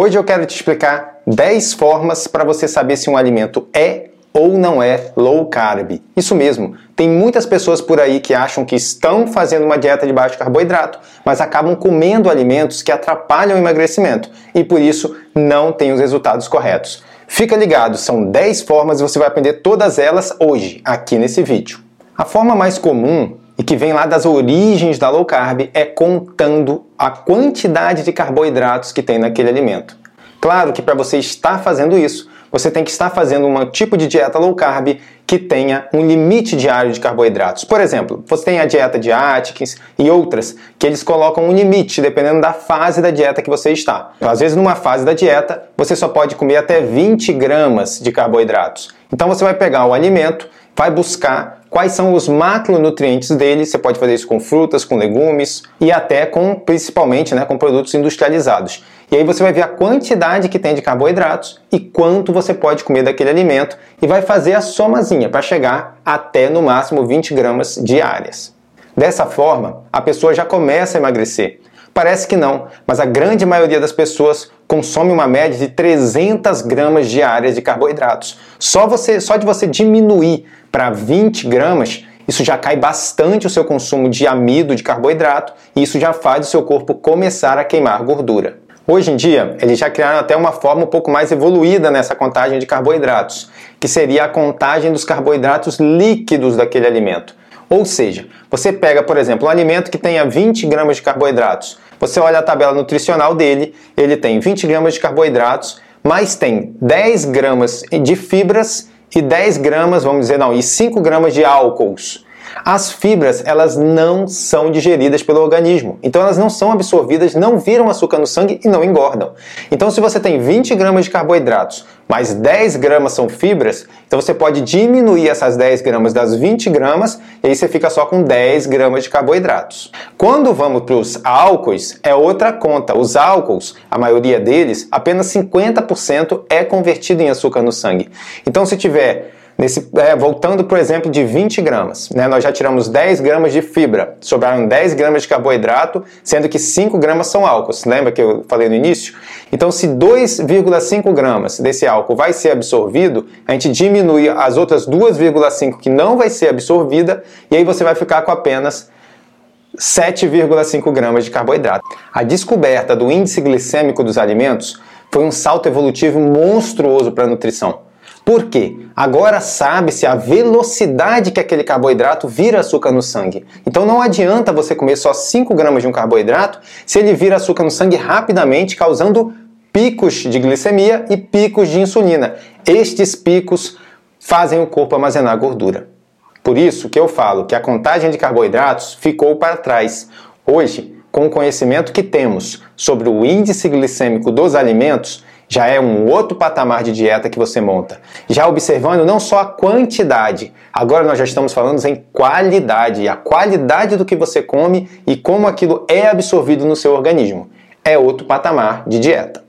Hoje eu quero te explicar 10 formas para você saber se um alimento é ou não é low carb. Isso mesmo, tem muitas pessoas por aí que acham que estão fazendo uma dieta de baixo carboidrato, mas acabam comendo alimentos que atrapalham o emagrecimento e por isso não têm os resultados corretos. Fica ligado, são 10 formas e você vai aprender todas elas hoje, aqui nesse vídeo. A forma mais comum e que vem lá das origens da low carb é contando a quantidade de carboidratos que tem naquele alimento. Claro que para você estar fazendo isso, você tem que estar fazendo um tipo de dieta low carb que tenha um limite diário de carboidratos. Por exemplo, você tem a dieta de Atkins e outras que eles colocam um limite dependendo da fase da dieta que você está. Às vezes, numa fase da dieta, você só pode comer até 20 gramas de carboidratos. Então, você vai pegar o alimento, vai buscar quais são os macronutrientes dele. Você pode fazer isso com frutas, com legumes e até com, principalmente, né, com produtos industrializados. E aí você vai ver a quantidade que tem de carboidratos e quanto você pode comer daquele alimento e vai fazer a somazinha para chegar até no máximo 20 gramas diárias. Dessa forma, a pessoa já começa a emagrecer. Parece que não, mas a grande maioria das pessoas consome uma média de 300 gramas diárias de carboidratos. Só, você, só de você diminuir para 20 gramas, isso já cai bastante o seu consumo de amido, de carboidrato, e isso já faz o seu corpo começar a queimar gordura. Hoje em dia, eles já criaram até uma forma um pouco mais evoluída nessa contagem de carboidratos, que seria a contagem dos carboidratos líquidos daquele alimento. Ou seja, você pega, por exemplo, um alimento que tenha 20 gramas de carboidratos, você olha a tabela nutricional dele, ele tem 20 gramas de carboidratos, mas tem 10 gramas de fibras e 10 gramas, vamos dizer, não, e 5 gramas de álcools. As fibras, elas não são digeridas pelo organismo. Então elas não são absorvidas, não viram açúcar no sangue e não engordam. Então se você tem 20 gramas de carboidratos, mais 10 gramas são fibras, então você pode diminuir essas 10 gramas das 20 gramas e aí você fica só com 10 gramas de carboidratos. Quando vamos para os álcoois, é outra conta. Os álcools, a maioria deles, apenas 50% é convertido em açúcar no sangue. Então se tiver Nesse, é, voltando o exemplo de 20 gramas, né, nós já tiramos 10 gramas de fibra, sobraram 10 gramas de carboidrato, sendo que 5 gramas são álcools. Lembra que eu falei no início? Então, se 2,5 gramas desse álcool vai ser absorvido, a gente diminui as outras 2,5 que não vai ser absorvida, e aí você vai ficar com apenas 7,5 gramas de carboidrato. A descoberta do índice glicêmico dos alimentos foi um salto evolutivo monstruoso para a nutrição. Por quê? Agora sabe-se a velocidade que aquele carboidrato vira açúcar no sangue. Então não adianta você comer só 5 gramas de um carboidrato se ele vira açúcar no sangue rapidamente, causando picos de glicemia e picos de insulina. Estes picos fazem o corpo armazenar gordura. Por isso que eu falo que a contagem de carboidratos ficou para trás. Hoje, com o conhecimento que temos sobre o índice glicêmico dos alimentos, já é um outro patamar de dieta que você monta. Já observando não só a quantidade, agora nós já estamos falando em qualidade, a qualidade do que você come e como aquilo é absorvido no seu organismo. É outro patamar de dieta.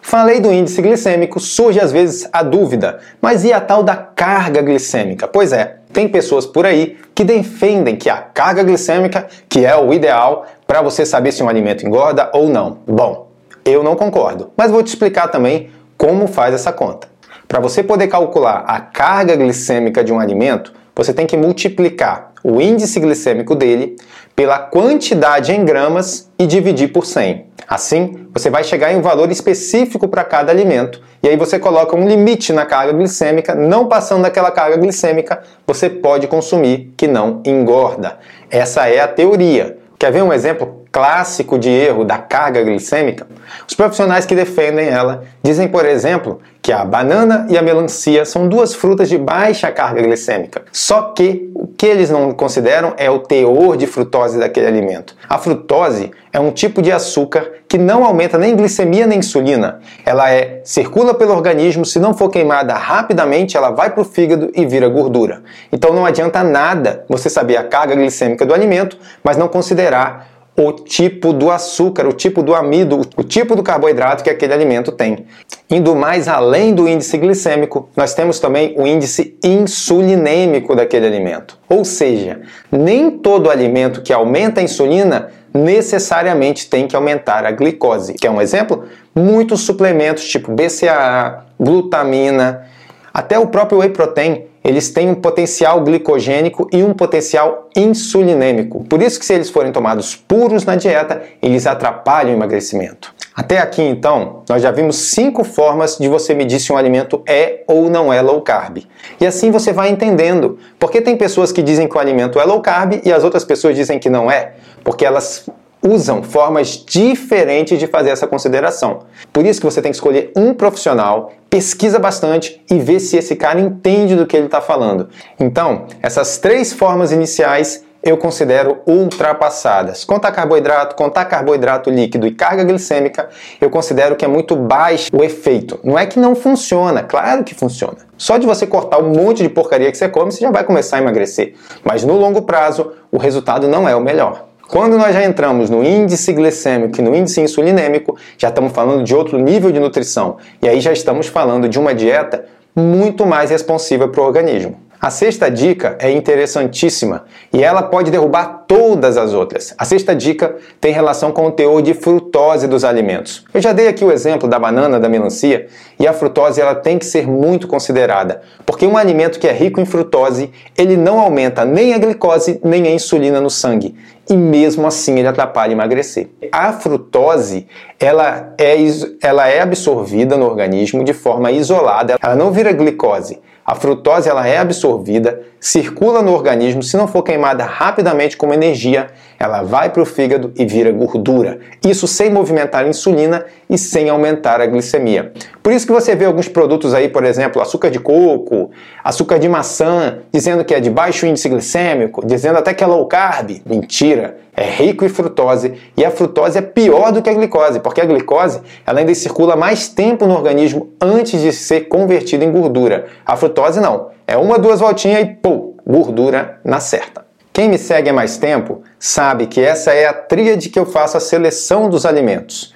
Falei do índice glicêmico, surge às vezes a dúvida, mas e a tal da carga glicêmica? Pois é, tem pessoas por aí que defendem que a carga glicêmica que é o ideal para você saber se um alimento engorda ou não. Bom, eu não concordo, mas vou te explicar também como faz essa conta. Para você poder calcular a carga glicêmica de um alimento, você tem que multiplicar o índice glicêmico dele pela quantidade em gramas e dividir por 100. Assim, você vai chegar em um valor específico para cada alimento e aí você coloca um limite na carga glicêmica, não passando daquela carga glicêmica, você pode consumir que não engorda. Essa é a teoria. Quer ver um exemplo clássico de erro da carga glicêmica, os profissionais que defendem ela dizem, por exemplo, que a banana e a melancia são duas frutas de baixa carga glicêmica. Só que o que eles não consideram é o teor de frutose daquele alimento. A frutose é um tipo de açúcar que não aumenta nem glicemia nem insulina. Ela é circula pelo organismo, se não for queimada rapidamente, ela vai para o fígado e vira gordura. Então não adianta nada você saber a carga glicêmica do alimento, mas não considerar o tipo do açúcar, o tipo do amido, o tipo do carboidrato que aquele alimento tem. Indo mais além do índice glicêmico, nós temos também o índice insulinêmico daquele alimento. Ou seja, nem todo alimento que aumenta a insulina necessariamente tem que aumentar a glicose. Quer um exemplo? Muitos suplementos tipo BCAA, glutamina, até o próprio whey protein eles têm um potencial glicogênico e um potencial insulinêmico. Por isso que se eles forem tomados puros na dieta, eles atrapalham o emagrecimento. Até aqui, então, nós já vimos cinco formas de você medir se um alimento é ou não é low carb. E assim você vai entendendo. Porque tem pessoas que dizem que o alimento é low carb e as outras pessoas dizem que não é. Porque elas usam formas diferentes de fazer essa consideração. Por isso que você tem que escolher um profissional, pesquisa bastante e vê se esse cara entende do que ele está falando. Então, essas três formas iniciais eu considero ultrapassadas. Contar carboidrato, contar carboidrato líquido e carga glicêmica, eu considero que é muito baixo o efeito. Não é que não funciona, claro que funciona. Só de você cortar um monte de porcaria que você come, você já vai começar a emagrecer. Mas no longo prazo, o resultado não é o melhor. Quando nós já entramos no índice glicêmico e no índice insulinêmico, já estamos falando de outro nível de nutrição. E aí já estamos falando de uma dieta muito mais responsiva para o organismo. A sexta dica é interessantíssima e ela pode derrubar todas as outras. A sexta dica tem relação com o teor de frutose dos alimentos. Eu já dei aqui o exemplo da banana, da melancia, e a frutose ela tem que ser muito considerada, porque um alimento que é rico em frutose, ele não aumenta nem a glicose nem a insulina no sangue, e mesmo assim ele atrapalha emagrecer. A frutose, ela é, ela é absorvida no organismo de forma isolada, ela não vira glicose a frutose ela é absorvida, circula no organismo, se não for queimada rapidamente como energia, ela vai para o fígado e vira gordura. Isso sem movimentar a insulina e sem aumentar a glicemia. Por isso que você vê alguns produtos aí, por exemplo, açúcar de coco, açúcar de maçã, dizendo que é de baixo índice glicêmico, dizendo até que é low carb. Mentira! É rico em frutose e a frutose é pior do que a glicose, porque a glicose ela ainda circula mais tempo no organismo antes de ser convertida em gordura. A frutose não. É uma, duas voltinhas e pô, gordura na certa. Quem me segue há mais tempo sabe que essa é a tríade que eu faço a seleção dos alimentos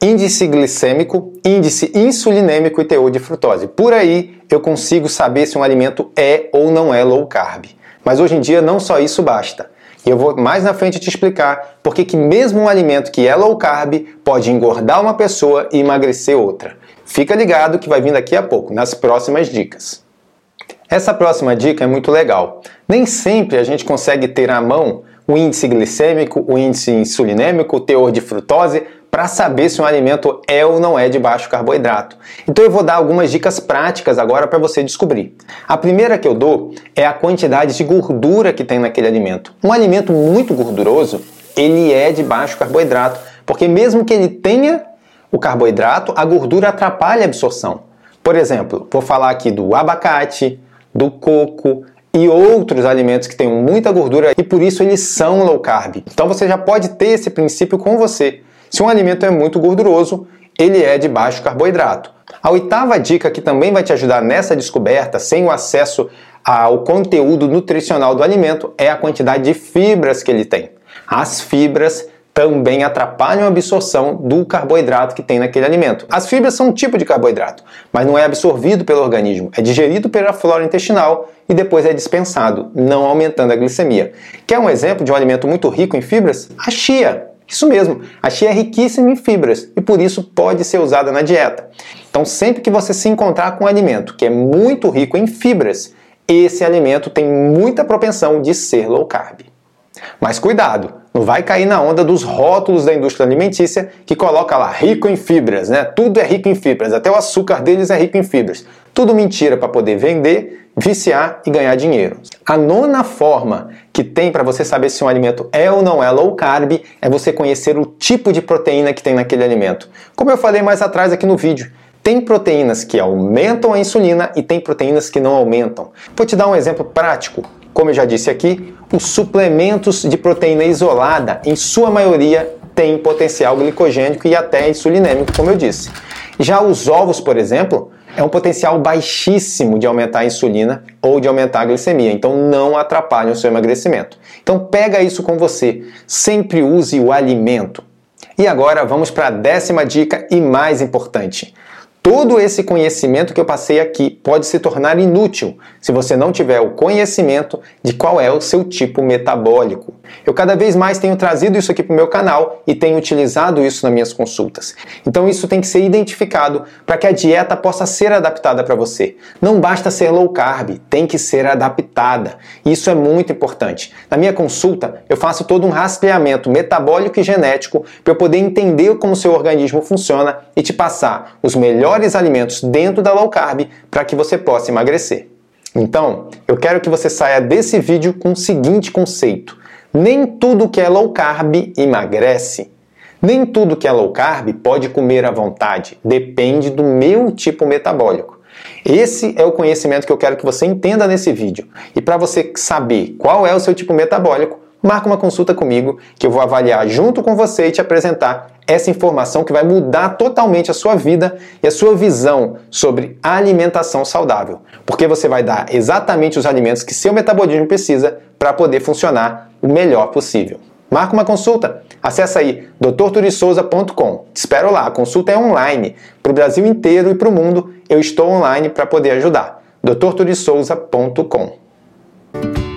índice glicêmico, índice insulinêmico e teor de frutose. Por aí eu consigo saber se um alimento é ou não é low carb. Mas hoje em dia não só isso basta. E eu vou mais na frente te explicar por que mesmo um alimento que é low carb pode engordar uma pessoa e emagrecer outra. Fica ligado que vai vir daqui a pouco, nas próximas dicas. Essa próxima dica é muito legal. Nem sempre a gente consegue ter à mão o índice glicêmico, o índice insulinêmico, o teor de frutose, para saber se um alimento é ou não é de baixo carboidrato. Então eu vou dar algumas dicas práticas agora para você descobrir. A primeira que eu dou é a quantidade de gordura que tem naquele alimento. Um alimento muito gorduroso, ele é de baixo carboidrato, porque mesmo que ele tenha o carboidrato, a gordura atrapalha a absorção. Por exemplo, vou falar aqui do abacate, do coco, e outros alimentos que têm muita gordura e por isso eles são low carb. Então você já pode ter esse princípio com você. Se um alimento é muito gorduroso, ele é de baixo carboidrato. A oitava dica que também vai te ajudar nessa descoberta, sem o acesso ao conteúdo nutricional do alimento, é a quantidade de fibras que ele tem. As fibras também atrapalham a absorção do carboidrato que tem naquele alimento. As fibras são um tipo de carboidrato, mas não é absorvido pelo organismo, é digerido pela flora intestinal e depois é dispensado, não aumentando a glicemia. Quer um exemplo de um alimento muito rico em fibras? A chia. Isso mesmo, a chia é riquíssima em fibras e por isso pode ser usada na dieta. Então, sempre que você se encontrar com um alimento que é muito rico em fibras, esse alimento tem muita propensão de ser low carb. Mas cuidado, não vai cair na onda dos rótulos da indústria alimentícia que coloca lá rico em fibras, né? Tudo é rico em fibras, até o açúcar deles é rico em fibras. Tudo mentira para poder vender, viciar e ganhar dinheiro. A nona forma que tem para você saber se um alimento é ou não é low carb é você conhecer o tipo de proteína que tem naquele alimento. Como eu falei mais atrás aqui no vídeo, tem proteínas que aumentam a insulina e tem proteínas que não aumentam. Vou te dar um exemplo prático. Como eu já disse aqui, os suplementos de proteína isolada, em sua maioria, têm potencial glicogênico e até insulinêmico, como eu disse. Já os ovos, por exemplo, é um potencial baixíssimo de aumentar a insulina ou de aumentar a glicemia, então não atrapalha o seu emagrecimento. Então pega isso com você, sempre use o alimento. E agora vamos para a décima dica e mais importante. Todo esse conhecimento que eu passei aqui pode se tornar inútil se você não tiver o conhecimento de qual é o seu tipo metabólico. Eu cada vez mais tenho trazido isso aqui para o meu canal e tenho utilizado isso nas minhas consultas. Então isso tem que ser identificado para que a dieta possa ser adaptada para você. Não basta ser low carb, tem que ser adaptada. Isso é muito importante. Na minha consulta, eu faço todo um rastreamento metabólico e genético para eu poder entender como seu organismo funciona e te passar os melhores melhores alimentos dentro da low carb para que você possa emagrecer. Então, eu quero que você saia desse vídeo com o seguinte conceito: nem tudo que é low carb emagrece. Nem tudo que é low carb pode comer à vontade, depende do meu tipo metabólico. Esse é o conhecimento que eu quero que você entenda nesse vídeo. E para você saber qual é o seu tipo metabólico, marca uma consulta comigo que eu vou avaliar junto com você e te apresentar essa informação que vai mudar totalmente a sua vida e a sua visão sobre alimentação saudável, porque você vai dar exatamente os alimentos que seu metabolismo precisa para poder funcionar o melhor possível. Marca uma consulta. Acesse aí drturisouza.com. Te espero lá. A consulta é online. Para o Brasil inteiro e para o mundo, eu estou online para poder ajudar. drturisouza.com